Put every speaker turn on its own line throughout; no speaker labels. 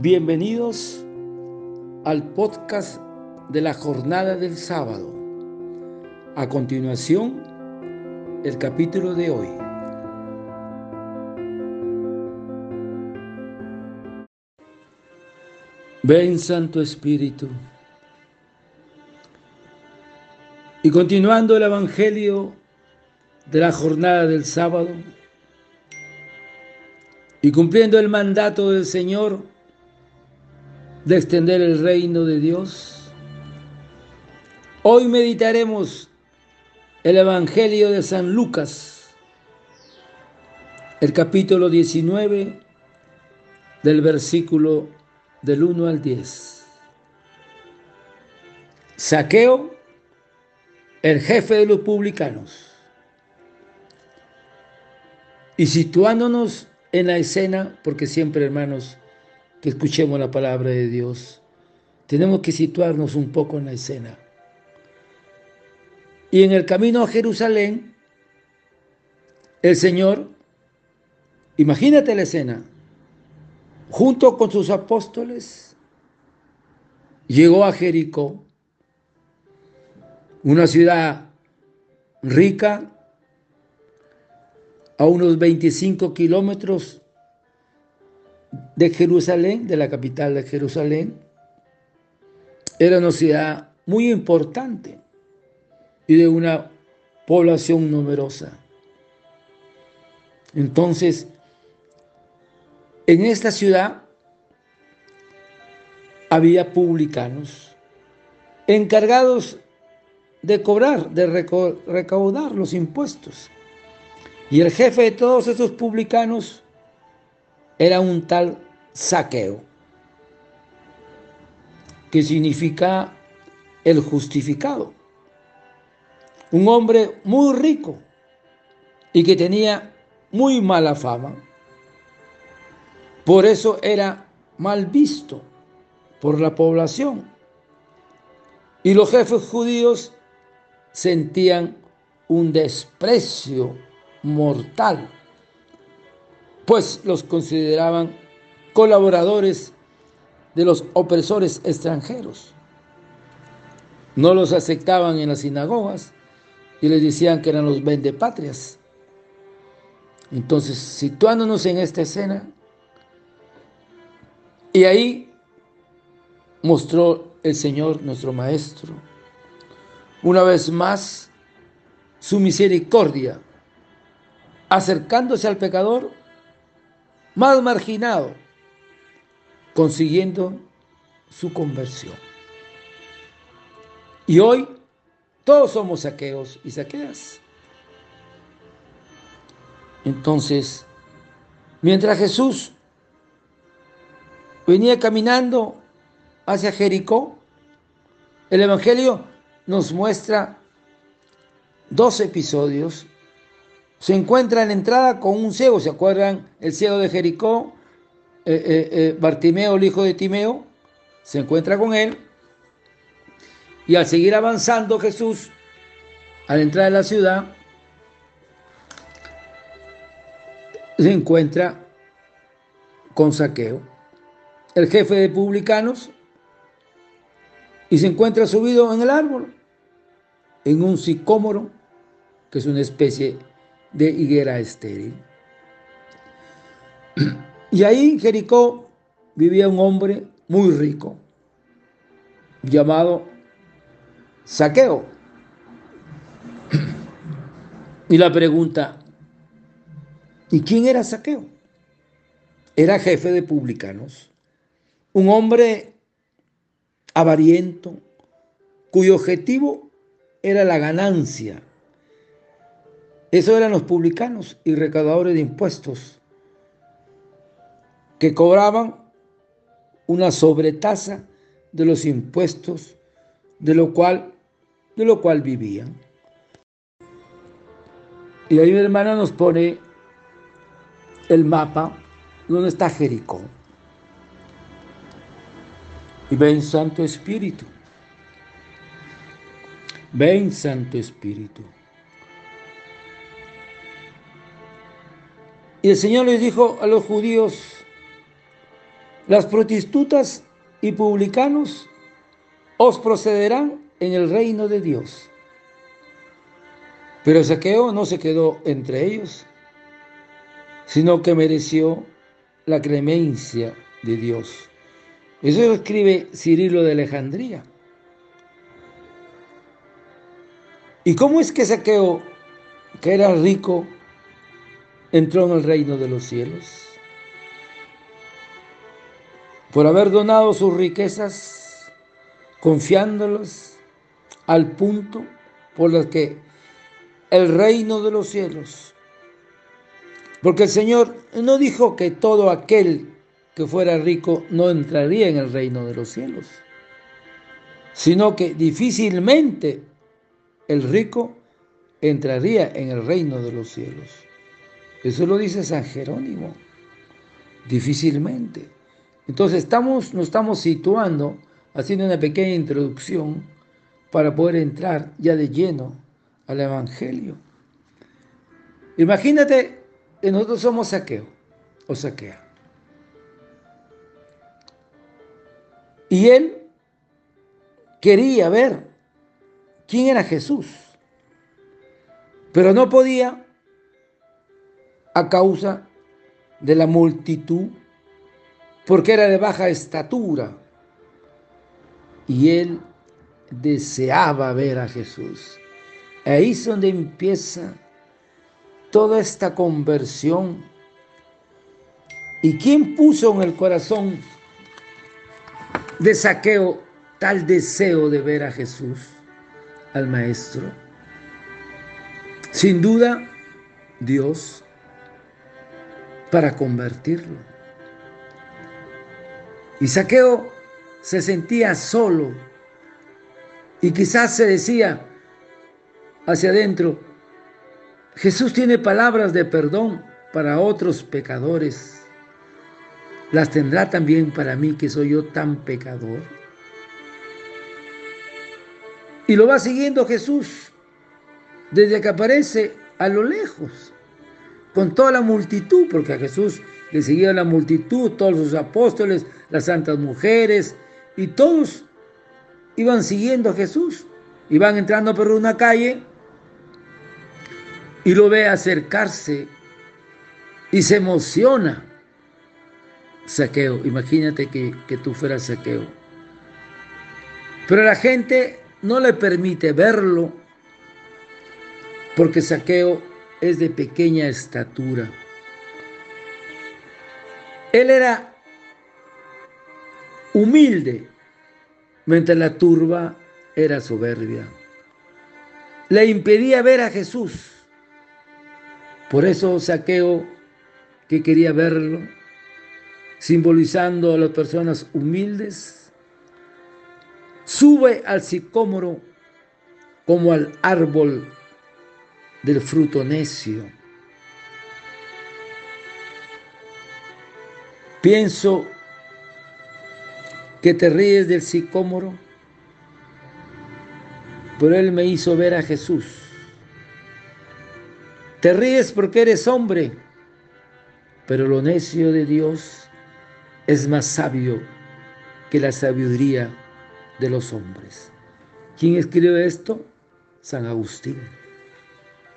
Bienvenidos al podcast de la jornada del sábado. A continuación, el capítulo de hoy. Ven Santo Espíritu. Y continuando el Evangelio de la jornada del sábado y cumpliendo el mandato del Señor de extender el reino de Dios, hoy meditaremos el Evangelio de San Lucas, el capítulo 19 del versículo del 1 al 10. Saqueo, el jefe de los publicanos. Y situándonos en la escena, porque siempre, hermanos, que escuchemos la palabra de Dios, tenemos que situarnos un poco en la escena. Y en el camino a Jerusalén, el Señor, imagínate la escena, junto con sus apóstoles, llegó a Jericó, una ciudad rica, a unos 25 kilómetros de Jerusalén, de la capital de Jerusalén. Era una ciudad muy importante y de una población numerosa. Entonces, en esta ciudad había publicanos encargados de cobrar, de recaudar los impuestos. Y el jefe de todos esos publicanos era un tal saqueo, que significa el justificado. Un hombre muy rico y que tenía muy mala fama. Por eso era mal visto por la población. Y los jefes judíos sentían un desprecio mortal, pues los consideraban colaboradores de los opresores extranjeros. No los aceptaban en las sinagogas y les decían que eran los vendepatrias. Entonces, situándonos en esta escena, y ahí mostró el Señor, nuestro Maestro, una vez más su misericordia acercándose al pecador más marginado, consiguiendo su conversión. Y hoy todos somos saqueos y saqueas. Entonces, mientras Jesús venía caminando hacia Jericó, el Evangelio nos muestra dos episodios se encuentra en la entrada con un ciego, ¿se acuerdan? El ciego de Jericó, eh, eh, eh, Bartimeo, el hijo de Timeo, se encuentra con él. Y al seguir avanzando Jesús, al entrar en la ciudad, se encuentra con Saqueo, el jefe de publicanos, y se encuentra subido en el árbol, en un sicómoro, que es una especie de higuera estéril. Y ahí en Jericó vivía un hombre muy rico, llamado Saqueo. Y la pregunta, ¿y quién era Saqueo? Era jefe de publicanos, un hombre avariento, cuyo objetivo era la ganancia eso eran los publicanos y recaudadores de impuestos que cobraban una sobretasa de los impuestos de lo cual, de lo cual vivían. Y ahí mi hermana nos pone el mapa donde está Jericó. Y ven Santo Espíritu. Ven Santo Espíritu. Y el Señor les dijo a los judíos Las prostitutas y publicanos os procederán en el reino de Dios. Pero Saqueo no se quedó entre ellos, sino que mereció la clemencia de Dios. Eso lo escribe Cirilo de Alejandría. ¿Y cómo es que Saqueo, que era rico, entró en el reino de los cielos? Por haber donado sus riquezas, confiándolas al punto por el que el reino de los cielos. Porque el Señor no dijo que todo aquel que fuera rico no entraría en el reino de los cielos, sino que difícilmente el rico entraría en el reino de los cielos. Eso lo dice San Jerónimo, difícilmente. Entonces estamos, nos estamos situando, haciendo una pequeña introducción para poder entrar ya de lleno al Evangelio. Imagínate que nosotros somos saqueo o saquea. Y él quería ver quién era Jesús. Pero no podía a causa de la multitud, porque era de baja estatura. Y él deseaba ver a Jesús. Ahí es donde empieza toda esta conversión. ¿Y quién puso en el corazón de saqueo tal deseo de ver a Jesús? al maestro? Sin duda, Dios para convertirlo. Y Saqueo se sentía solo y quizás se decía hacia adentro, Jesús tiene palabras de perdón para otros pecadores. ¿Las tendrá también para mí que soy yo tan pecador? Y lo va siguiendo Jesús desde que aparece a lo lejos, con toda la multitud, porque a Jesús le seguía la multitud, todos sus apóstoles, las santas mujeres, y todos iban siguiendo a Jesús. Iban entrando por una calle y lo ve acercarse y se emociona. Saqueo, imagínate que, que tú fueras saqueo. Pero la gente no le permite verlo porque Saqueo es de pequeña estatura. Él era humilde, mientras la turba era soberbia. Le impedía ver a Jesús. Por eso Saqueo, que quería verlo, simbolizando a las personas humildes, Sube al sicómoro como al árbol del fruto necio. Pienso que te ríes del sicómoro, pero él me hizo ver a Jesús. Te ríes porque eres hombre, pero lo necio de Dios es más sabio que la sabiduría de los hombres. ¿Quién escribe esto? San Agustín.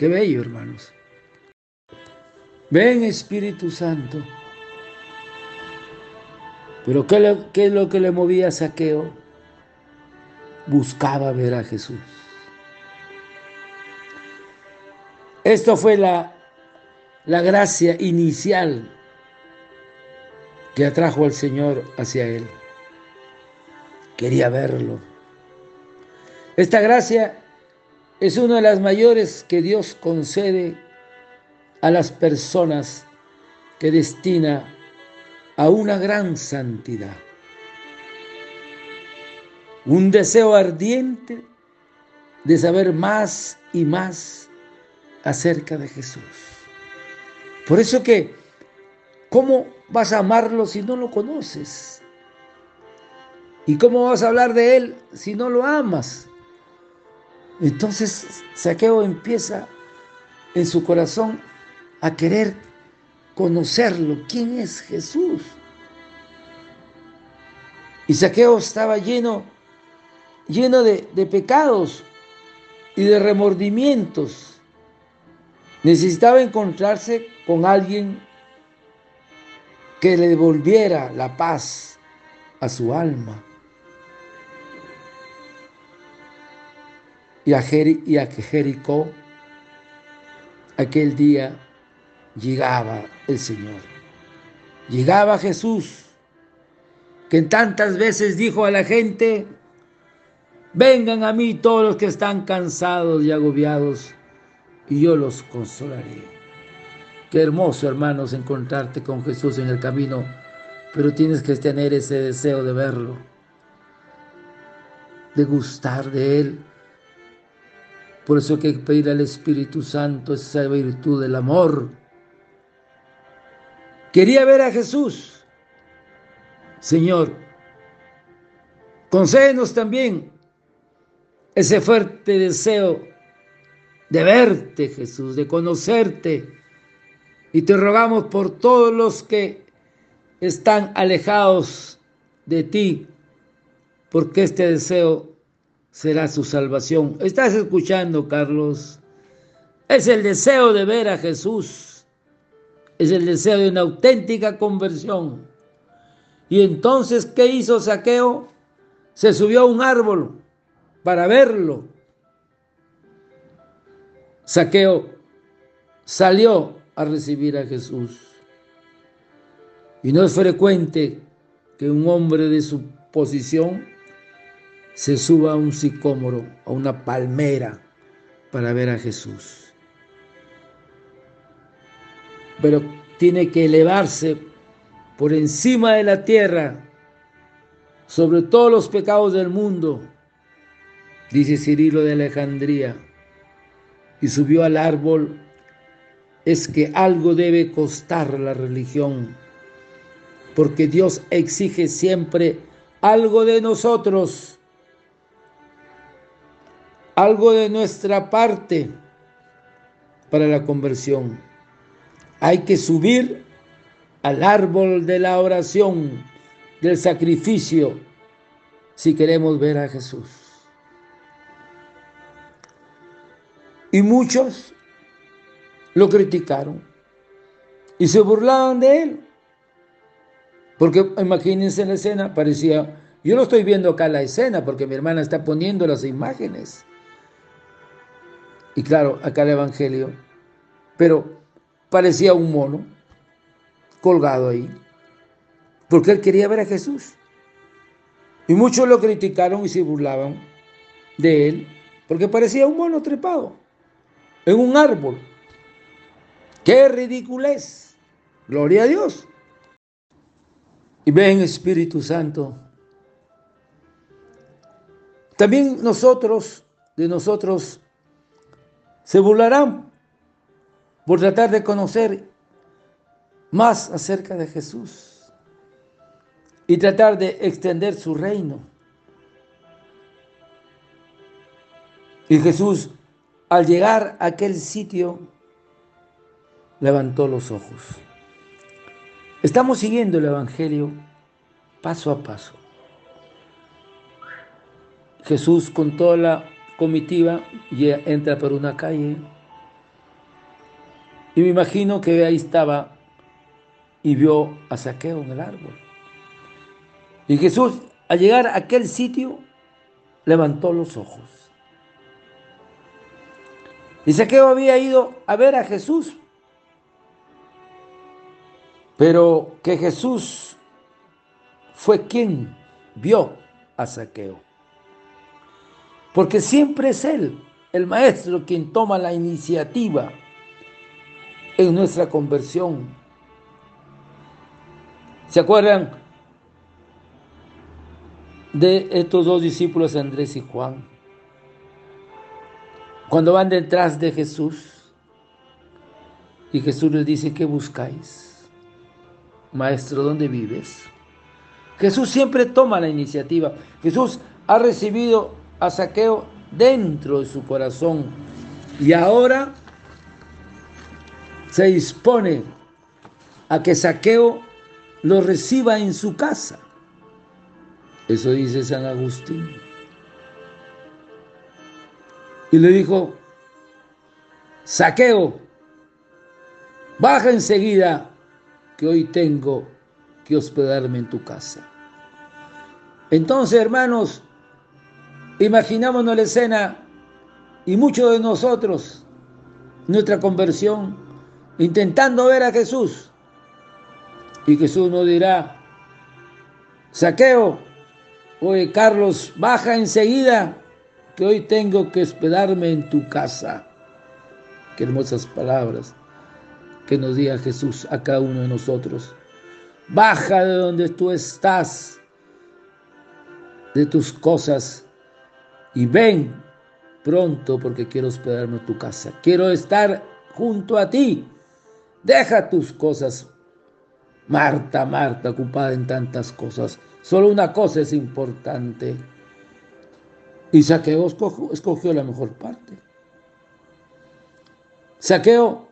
Qué bello, hermanos. Ven Espíritu Santo. Pero ¿qué, ¿qué, es lo que le movía a Saqueo? Buscaba ver a Jesús. Esto fue la, la gracia inicial que atrajo al Señor hacia él quería verlo. Esta gracia es una de las mayores que Dios concede a las personas que destina a una gran santidad. Un deseo ardiente de saber más y más acerca de Jesús. Por eso que, ¿cómo vas a amarlo si no lo conoces? ¿Y cómo vas a hablar de Él si no lo amas? Entonces Saqueo empieza en su corazón a querer conocerlo. ¿Quién es Jesús? Y Saqueo estaba lleno, lleno de, de pecados y de remordimientos. Necesitaba encontrarse con alguien que le devolviera la paz a su alma. Y a, y a Jericó aquel día llegaba el Señor. Llegaba Jesús, que tantas veces dijo a la gente, vengan a mí todos los que están cansados y agobiados, y yo los consolaré. Qué hermoso, hermanos, encontrarte con Jesús en el camino, pero tienes que tener ese deseo de verlo, de gustar de Él. Por eso hay que pedir al Espíritu Santo esa virtud del amor. Quería ver a Jesús. Señor, concédenos también ese fuerte deseo de verte, Jesús, de conocerte y te rogamos por todos los que están alejados de ti, porque este deseo será su salvación. ¿Estás escuchando, Carlos? Es el deseo de ver a Jesús. Es el deseo de una auténtica conversión. Y entonces, ¿qué hizo Saqueo? Se subió a un árbol para verlo. Saqueo salió a recibir a Jesús. Y no es frecuente que un hombre de su posición se suba a un sicómoro, a una palmera, para ver a Jesús. Pero tiene que elevarse por encima de la tierra, sobre todos los pecados del mundo, dice Cirilo de Alejandría, y subió al árbol es que algo debe costar la religión, porque Dios exige siempre algo de nosotros, algo de nuestra parte para la conversión. Hay que subir al árbol de la oración, del sacrificio, si queremos ver a Jesús. Y muchos lo criticaron y se burlaban de él. Porque imagínense la escena, parecía, yo no estoy viendo acá la escena porque mi hermana está poniendo las imágenes. Y claro, acá el Evangelio, pero parecía un mono colgado ahí, porque él quería ver a Jesús. Y muchos lo criticaron y se burlaban de él, porque parecía un mono trepado en un árbol. ¡Qué ridiculez! Gloria a Dios. Y ven Espíritu Santo. También nosotros, de nosotros, se burlarán por tratar de conocer más acerca de Jesús y tratar de extender su reino. Y Jesús, al llegar a aquel sitio, levantó los ojos. Estamos siguiendo el Evangelio paso a paso. Jesús con toda la comitiva entra por una calle y me imagino que ahí estaba y vio a Saqueo en el árbol. Y Jesús, al llegar a aquel sitio, levantó los ojos. Y Saqueo había ido a ver a Jesús pero que Jesús fue quien vio a Saqueo. Porque siempre es Él, el Maestro, quien toma la iniciativa en nuestra conversión. ¿Se acuerdan de estos dos discípulos, Andrés y Juan? Cuando van detrás de Jesús y Jesús les dice, ¿qué buscáis? Maestro, ¿dónde vives? Jesús siempre toma la iniciativa. Jesús ha recibido a Saqueo dentro de su corazón y ahora se dispone a que Saqueo lo reciba en su casa. Eso dice San Agustín. Y le dijo, saqueo, baja enseguida que hoy tengo que hospedarme en tu casa. Entonces, hermanos, imaginámonos la escena y muchos de nosotros, nuestra conversión, intentando ver a Jesús. Y Jesús nos dirá, saqueo, oye Carlos, baja enseguida, que hoy tengo que hospedarme en tu casa. Qué hermosas palabras que nos diga Jesús a cada uno de nosotros. Baja de donde tú estás, de tus cosas, y ven pronto porque quiero hospedarme en tu casa. Quiero estar junto a ti. Deja tus cosas. Marta, Marta, ocupada en tantas cosas. Solo una cosa es importante. Y Saqueo escogió, escogió la mejor parte. Saqueo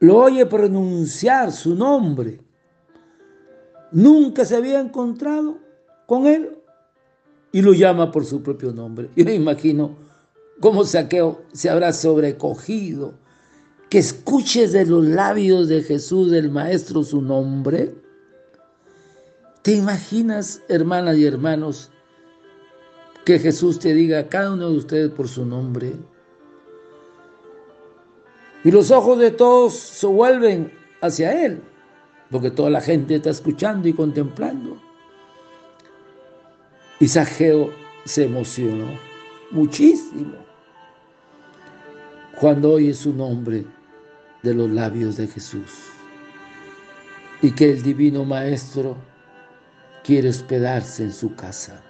lo oye pronunciar su nombre. Nunca se había encontrado con él y lo llama por su propio nombre. Yo me imagino cómo Saqueo se habrá sobrecogido. Que escuches de los labios de Jesús, del Maestro, su nombre. ¿Te imaginas, hermanas y hermanos, que Jesús te diga a cada uno de ustedes por su nombre? Y los ojos de todos se vuelven hacia Él, porque toda la gente está escuchando y contemplando. Y Sageo se emocionó muchísimo cuando oye su nombre de los labios de Jesús y que el divino Maestro quiere hospedarse en su casa.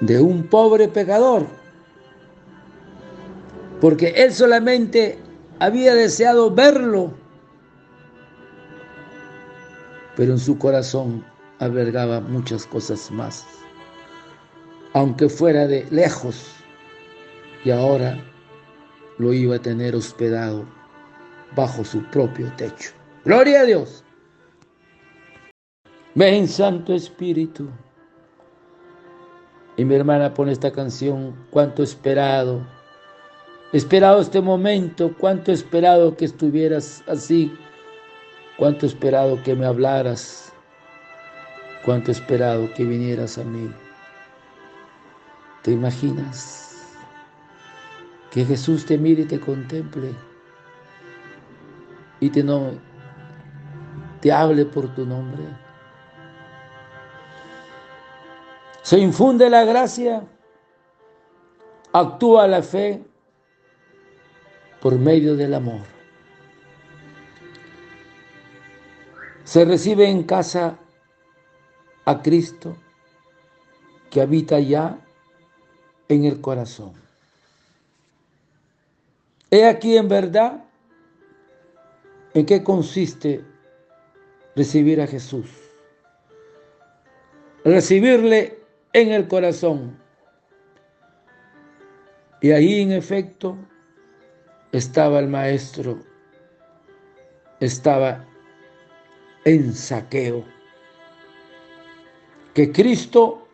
De un pobre pecador, porque él solamente había deseado verlo, pero en su corazón albergaba muchas cosas más, aunque fuera de lejos, y ahora lo iba a tener hospedado bajo su propio techo. Gloria a Dios. Ven, Santo Espíritu. Y mi hermana pone esta canción, cuánto esperado, esperado este momento, cuánto esperado que estuvieras así, cuánto esperado que me hablaras, cuánto esperado que vinieras a mí. ¿Te imaginas? Que Jesús te mire y te contemple y te, no, te hable por tu nombre. Se infunde la gracia, actúa la fe por medio del amor. Se recibe en casa a Cristo que habita ya en el corazón. He aquí en verdad en qué consiste recibir a Jesús. Recibirle en el corazón. Y ahí en efecto estaba el maestro, estaba en saqueo que Cristo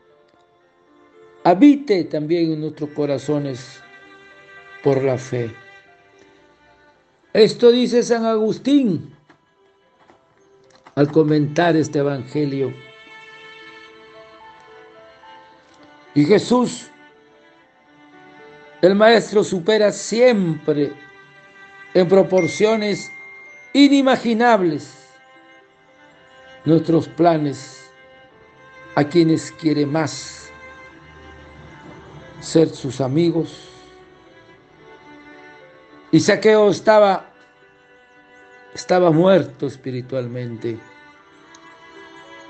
habite también en nuestros corazones por la fe. Esto dice San Agustín al comentar este Evangelio. Y Jesús, el Maestro, supera siempre en proporciones inimaginables nuestros planes a quienes quiere más ser sus amigos. Y Saqueo estaba, estaba muerto espiritualmente.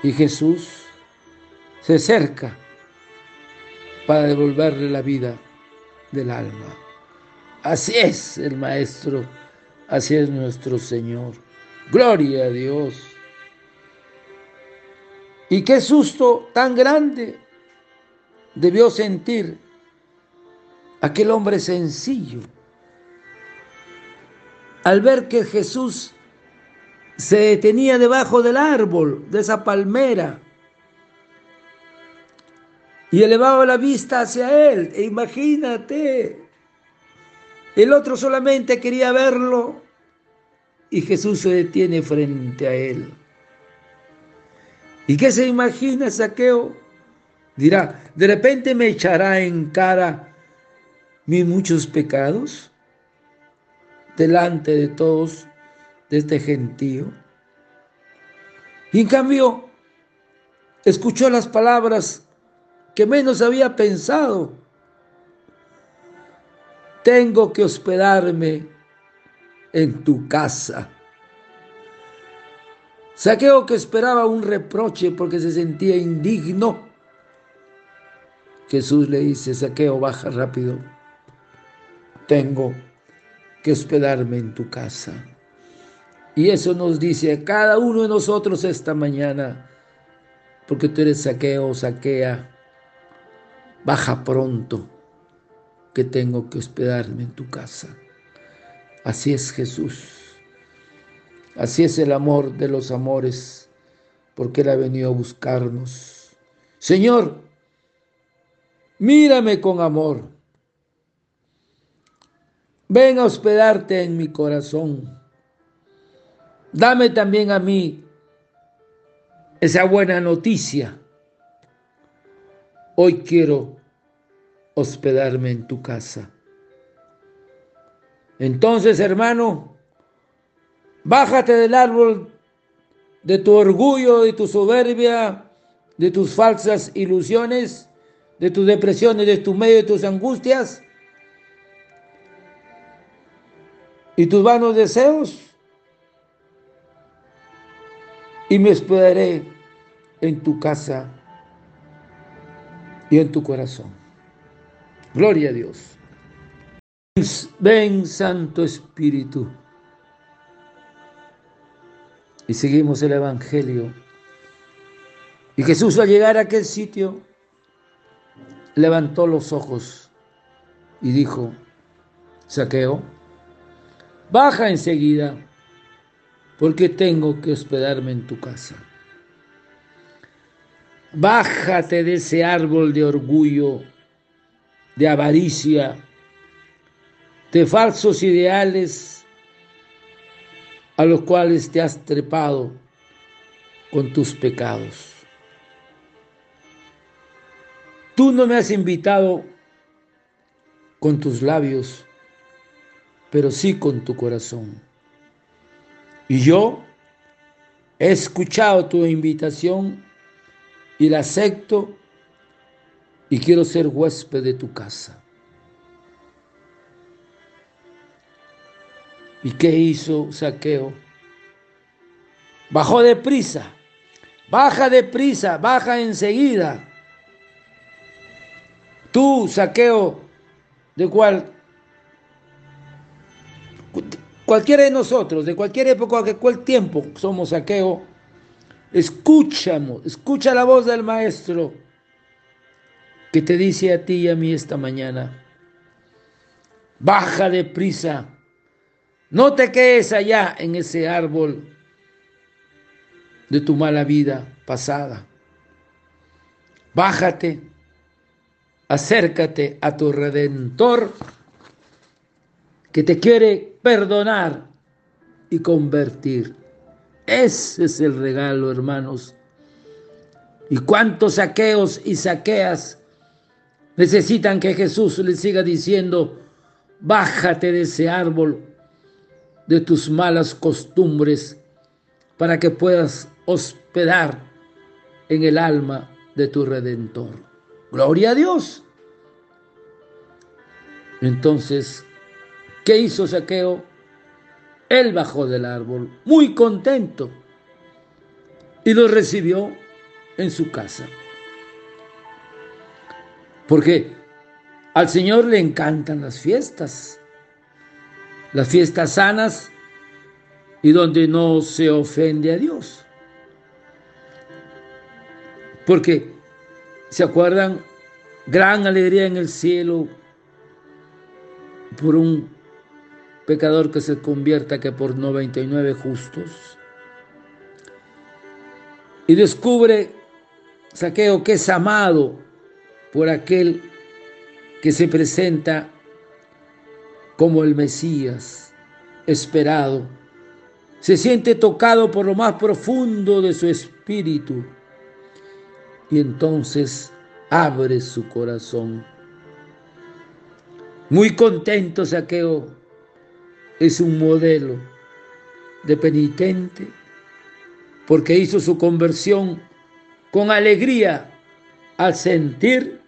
Y Jesús se acerca para devolverle la vida del alma. Así es el Maestro, así es nuestro Señor. Gloria a Dios. Y qué susto tan grande debió sentir aquel hombre sencillo al ver que Jesús se detenía debajo del árbol, de esa palmera, y elevaba la vista hacia él. E imagínate, el otro solamente quería verlo y Jesús se detiene frente a él. ¿Y qué se imagina Saqueo? Dirá, de repente me echará en cara mis muchos pecados delante de todos de este gentío. Y en cambio, escuchó las palabras que menos había pensado. Tengo que hospedarme en tu casa. Saqueo que esperaba un reproche porque se sentía indigno. Jesús le dice, Saqueo, baja rápido. Tengo que hospedarme en tu casa. Y eso nos dice cada uno de nosotros esta mañana, porque tú eres saqueo, saquea, baja pronto, que tengo que hospedarme en tu casa. Así es Jesús. Así es el amor de los amores, porque Él ha venido a buscarnos. Señor, mírame con amor. Ven a hospedarte en mi corazón. Dame también a mí esa buena noticia. Hoy quiero hospedarme en tu casa. Entonces, hermano, bájate del árbol de tu orgullo, de tu soberbia, de tus falsas ilusiones, de tus depresiones, de tu medio, de tus angustias y tus vanos deseos y me hospedaré en tu casa y en tu corazón. Gloria a Dios. Ven, Santo Espíritu. Y seguimos el Evangelio. Y Jesús al llegar a aquel sitio, levantó los ojos y dijo, Saqueo, baja enseguida porque tengo que hospedarme en tu casa. Bájate de ese árbol de orgullo, de avaricia, de falsos ideales a los cuales te has trepado con tus pecados. Tú no me has invitado con tus labios, pero sí con tu corazón. Y yo he escuchado tu invitación y la acepto y quiero ser huésped de tu casa. ¿Y qué hizo Saqueo? Bajó de prisa, baja de prisa, baja enseguida. Tú, Saqueo, de cual Cualquiera de nosotros, de cualquier época, de cualquier tiempo, somos saqueo, escuchamos, escucha la voz del Maestro que te dice a ti y a mí esta mañana, baja de prisa, no te quedes allá en ese árbol de tu mala vida pasada. Bájate, acércate a tu redentor que te quiere perdonar y convertir. Ese es el regalo, hermanos. ¿Y cuántos saqueos y saqueas necesitan que Jesús les siga diciendo, bájate de ese árbol de tus malas costumbres para que puedas hospedar en el alma de tu redentor? Gloria a Dios. Entonces, ¿Qué hizo Saqueo? Él bajó del árbol, muy contento, y lo recibió en su casa. Porque al Señor le encantan las fiestas, las fiestas sanas y donde no se ofende a Dios. Porque, ¿se acuerdan? Gran alegría en el cielo por un pecador que se convierta que por 99 justos. y descubre Saqueo que es amado por aquel que se presenta como el Mesías esperado. Se siente tocado por lo más profundo de su espíritu y entonces abre su corazón. Muy contento Saqueo es un modelo de penitente porque hizo su conversión con alegría al sentir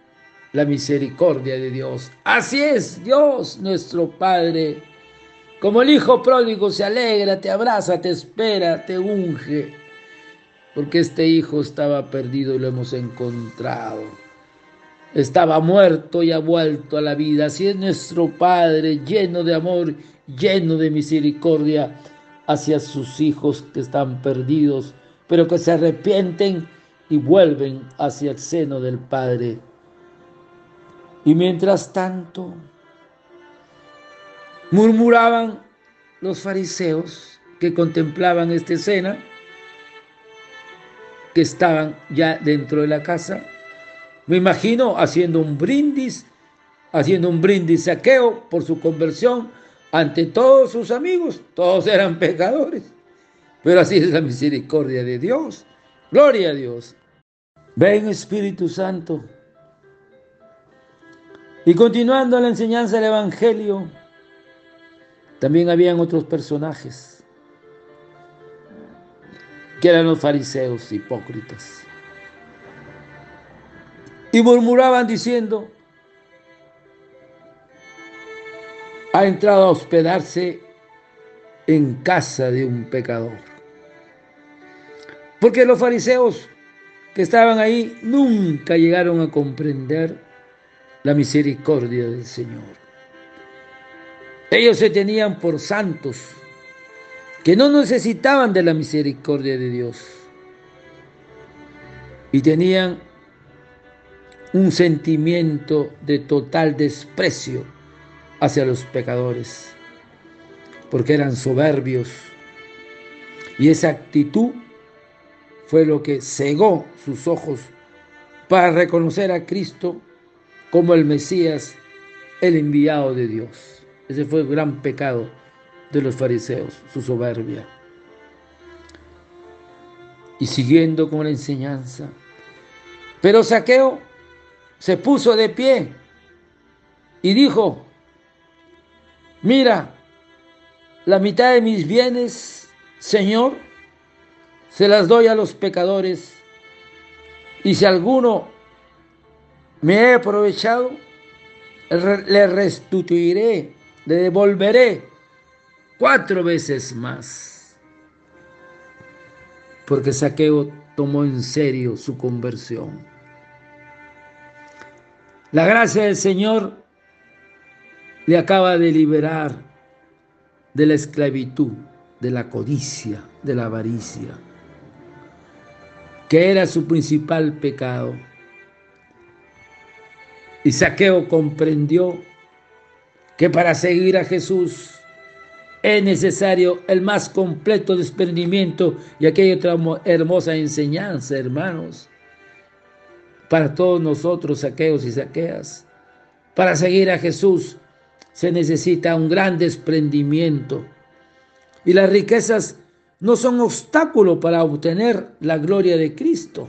la misericordia de Dios. Así es Dios nuestro Padre. Como el Hijo pródigo se alegra, te abraza, te espera, te unge, porque este Hijo estaba perdido y lo hemos encontrado. Estaba muerto y ha vuelto a la vida. Así es nuestro Padre, lleno de amor, lleno de misericordia hacia sus hijos que están perdidos, pero que se arrepienten y vuelven hacia el seno del Padre. Y mientras tanto, murmuraban los fariseos que contemplaban esta escena, que estaban ya dentro de la casa. Me imagino haciendo un brindis, haciendo un brindis saqueo por su conversión ante todos sus amigos. Todos eran pecadores. Pero así es la misericordia de Dios. Gloria a Dios. Ven Espíritu Santo. Y continuando la enseñanza del Evangelio, también habían otros personajes, que eran los fariseos hipócritas. Y murmuraban diciendo, ha entrado a hospedarse en casa de un pecador. Porque los fariseos que estaban ahí nunca llegaron a comprender la misericordia del Señor. Ellos se tenían por santos, que no necesitaban de la misericordia de Dios. Y tenían un sentimiento de total desprecio hacia los pecadores, porque eran soberbios. Y esa actitud fue lo que cegó sus ojos para reconocer a Cristo como el Mesías, el enviado de Dios. Ese fue el gran pecado de los fariseos, su soberbia. Y siguiendo con la enseñanza. Pero Saqueo se puso de pie y dijo, mira, la mitad de mis bienes, Señor, se las doy a los pecadores, y si alguno me he aprovechado, le restituiré, le devolveré cuatro veces más. Porque Saqueo tomó en serio su conversión. La gracia del Señor le acaba de liberar de la esclavitud, de la codicia, de la avaricia que era su principal pecado. Y Saqueo comprendió que para seguir a Jesús es necesario el más completo desprendimiento y aquella otra hermosa enseñanza, hermanos, para todos nosotros, saqueos y saqueas. Para seguir a Jesús se necesita un gran desprendimiento. Y las riquezas no son obstáculo para obtener la gloria de Cristo.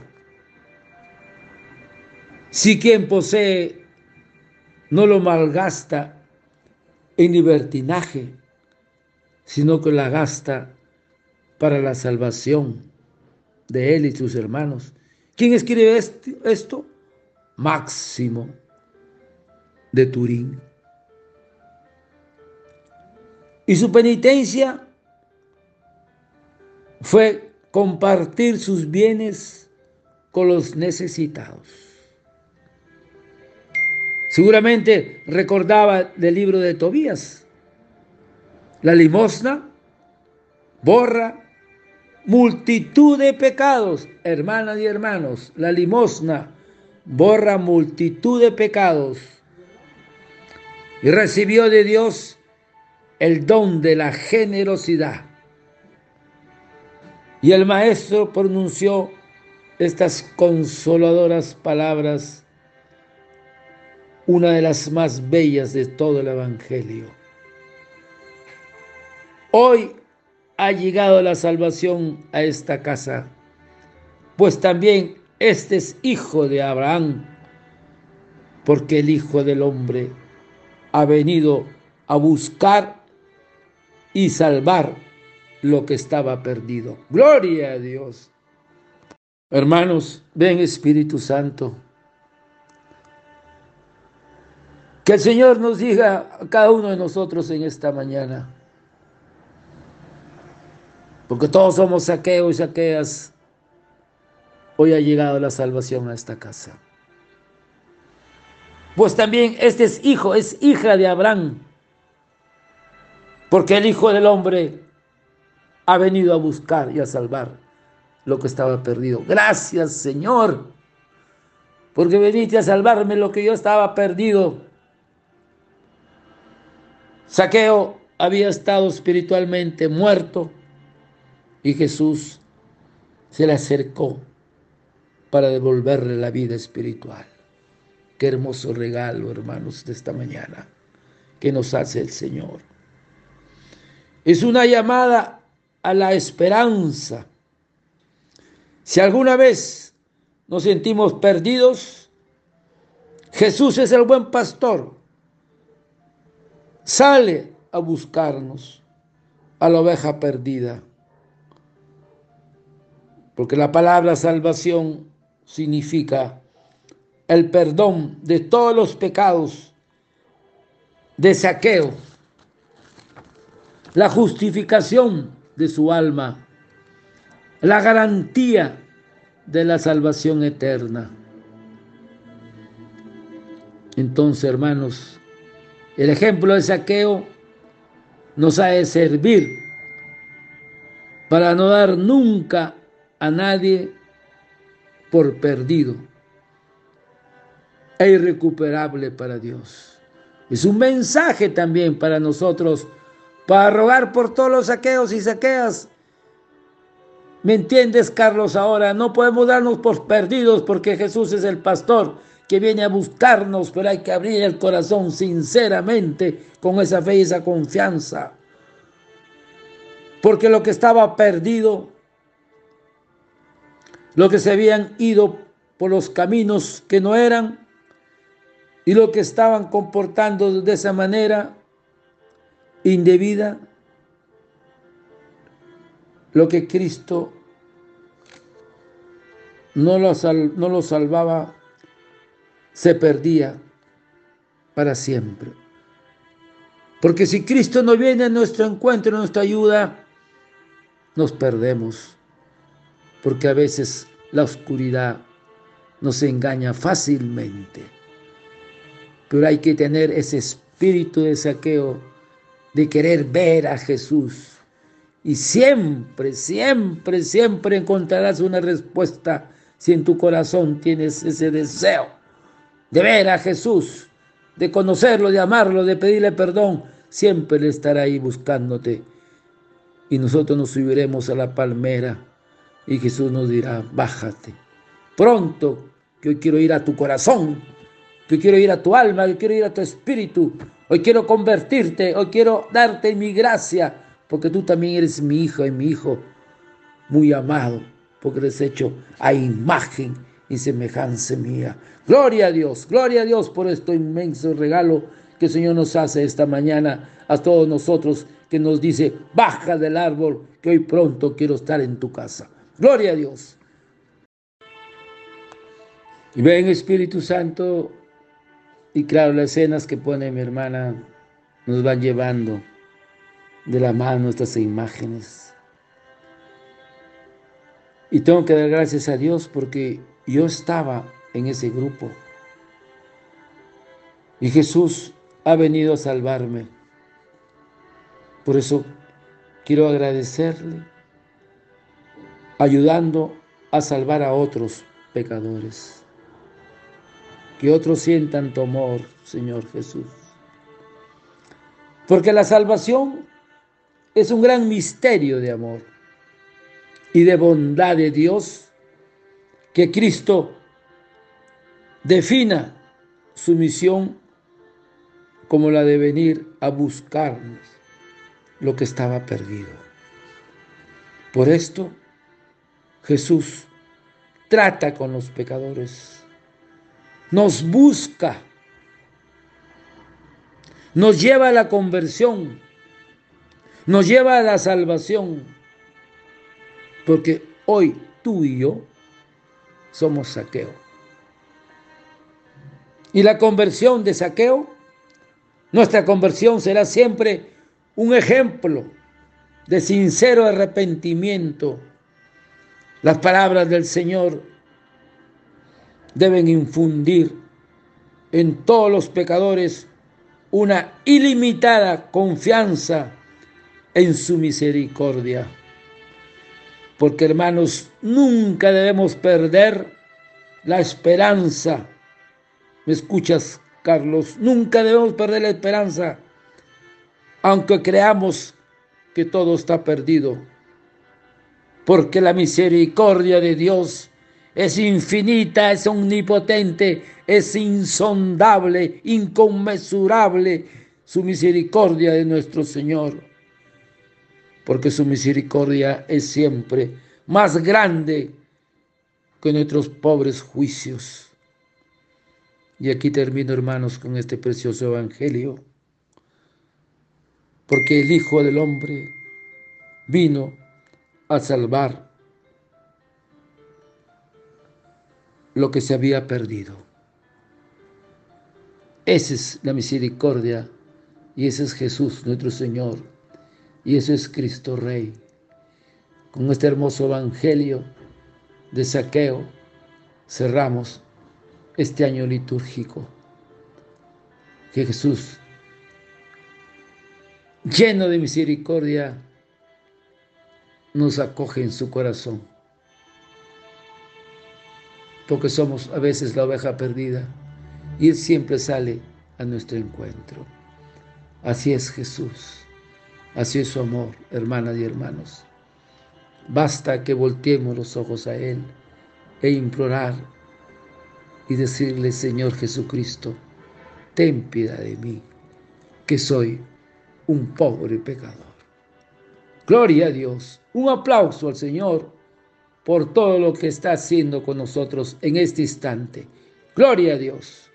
Si quien posee no lo malgasta en libertinaje, sino que la gasta para la salvación de él y sus hermanos. ¿Quién escribe esto? Máximo de Turín. Y su penitencia fue compartir sus bienes con los necesitados. Seguramente recordaba del libro de Tobías. La limosna borra multitud de pecados, hermanas y hermanos. La limosna borra multitud de pecados. Y recibió de Dios el don de la generosidad y el maestro pronunció estas consoladoras palabras, una de las más bellas de todo el Evangelio. Hoy ha llegado la salvación a esta casa, pues también este es hijo de Abraham, porque el Hijo del Hombre ha venido a buscar y salvar lo que estaba perdido. Gloria a Dios. Hermanos, ven Espíritu Santo. Que el Señor nos diga a cada uno de nosotros en esta mañana. Porque todos somos saqueos y saqueas. Hoy ha llegado la salvación a esta casa. Pues también este es hijo, es hija de Abraham. Porque el Hijo del Hombre ha venido a buscar y a salvar lo que estaba perdido. Gracias, Señor, porque veniste a salvarme lo que yo estaba perdido. Saqueo había estado espiritualmente muerto y Jesús se le acercó para devolverle la vida espiritual. Qué hermoso regalo, hermanos, de esta mañana que nos hace el Señor. Es una llamada a la esperanza. Si alguna vez nos sentimos perdidos, Jesús es el buen pastor. Sale a buscarnos a la oveja perdida. Porque la palabra salvación significa el perdón de todos los pecados de saqueo, la justificación de su alma, la garantía de la salvación eterna. Entonces, hermanos, el ejemplo de saqueo nos ha de servir para no dar nunca a nadie por perdido e irrecuperable para Dios. Es un mensaje también para nosotros para rogar por todos los saqueos y saqueas. ¿Me entiendes, Carlos? Ahora no podemos darnos por perdidos porque Jesús es el pastor que viene a buscarnos, pero hay que abrir el corazón sinceramente con esa fe y esa confianza. Porque lo que estaba perdido, lo que se habían ido por los caminos que no eran y lo que estaban comportando de esa manera, indebida, lo que Cristo no lo, no lo salvaba, se perdía para siempre. Porque si Cristo no viene a nuestro encuentro, a nuestra ayuda, nos perdemos. Porque a veces la oscuridad nos engaña fácilmente. Pero hay que tener ese espíritu de saqueo de querer ver a Jesús. Y siempre, siempre, siempre encontrarás una respuesta si en tu corazón tienes ese deseo de ver a Jesús, de conocerlo, de amarlo, de pedirle perdón. Siempre estará ahí buscándote. Y nosotros nos subiremos a la palmera y Jesús nos dirá, bájate. Pronto, que hoy quiero ir a tu corazón, que quiero ir a tu alma, que quiero ir a tu espíritu, Hoy quiero convertirte, hoy quiero darte mi gracia, porque tú también eres mi hijo y mi hijo muy amado, porque eres hecho a imagen y semejanza mía. Gloria a Dios, gloria a Dios por este inmenso regalo que el Señor nos hace esta mañana a todos nosotros, que nos dice, baja del árbol, que hoy pronto quiero estar en tu casa. Gloria a Dios. Y ven Espíritu Santo, y claro, las escenas que pone mi hermana nos van llevando de la mano estas imágenes. Y tengo que dar gracias a Dios porque yo estaba en ese grupo. Y Jesús ha venido a salvarme. Por eso quiero agradecerle, ayudando a salvar a otros pecadores que otros sientan tu amor, Señor Jesús. Porque la salvación es un gran misterio de amor y de bondad de Dios que Cristo defina su misión como la de venir a buscarnos lo que estaba perdido. Por esto, Jesús trata con los pecadores, nos busca, nos lleva a la conversión, nos lleva a la salvación, porque hoy tú y yo somos saqueo. Y la conversión de saqueo, nuestra conversión será siempre un ejemplo de sincero arrepentimiento. Las palabras del Señor deben infundir en todos los pecadores una ilimitada confianza en su misericordia. Porque hermanos, nunca debemos perder la esperanza. ¿Me escuchas, Carlos? Nunca debemos perder la esperanza, aunque creamos que todo está perdido. Porque la misericordia de Dios es infinita, es omnipotente, es insondable, inconmensurable su misericordia de nuestro Señor. Porque su misericordia es siempre más grande que nuestros pobres juicios. Y aquí termino, hermanos, con este precioso Evangelio. Porque el Hijo del Hombre vino a salvar lo que se había perdido. Esa es la misericordia y ese es Jesús nuestro Señor y ese es Cristo Rey. Con este hermoso Evangelio de saqueo cerramos este año litúrgico. Que Jesús, lleno de misericordia, nos acoge en su corazón porque somos a veces la oveja perdida y Él siempre sale a nuestro encuentro. Así es Jesús, así es su amor, hermanas y hermanos. Basta que volteemos los ojos a Él e implorar y decirle, Señor Jesucristo, ten piedad de mí, que soy un pobre pecador. Gloria a Dios, un aplauso al Señor por todo lo que está haciendo con nosotros en este instante. Gloria a Dios.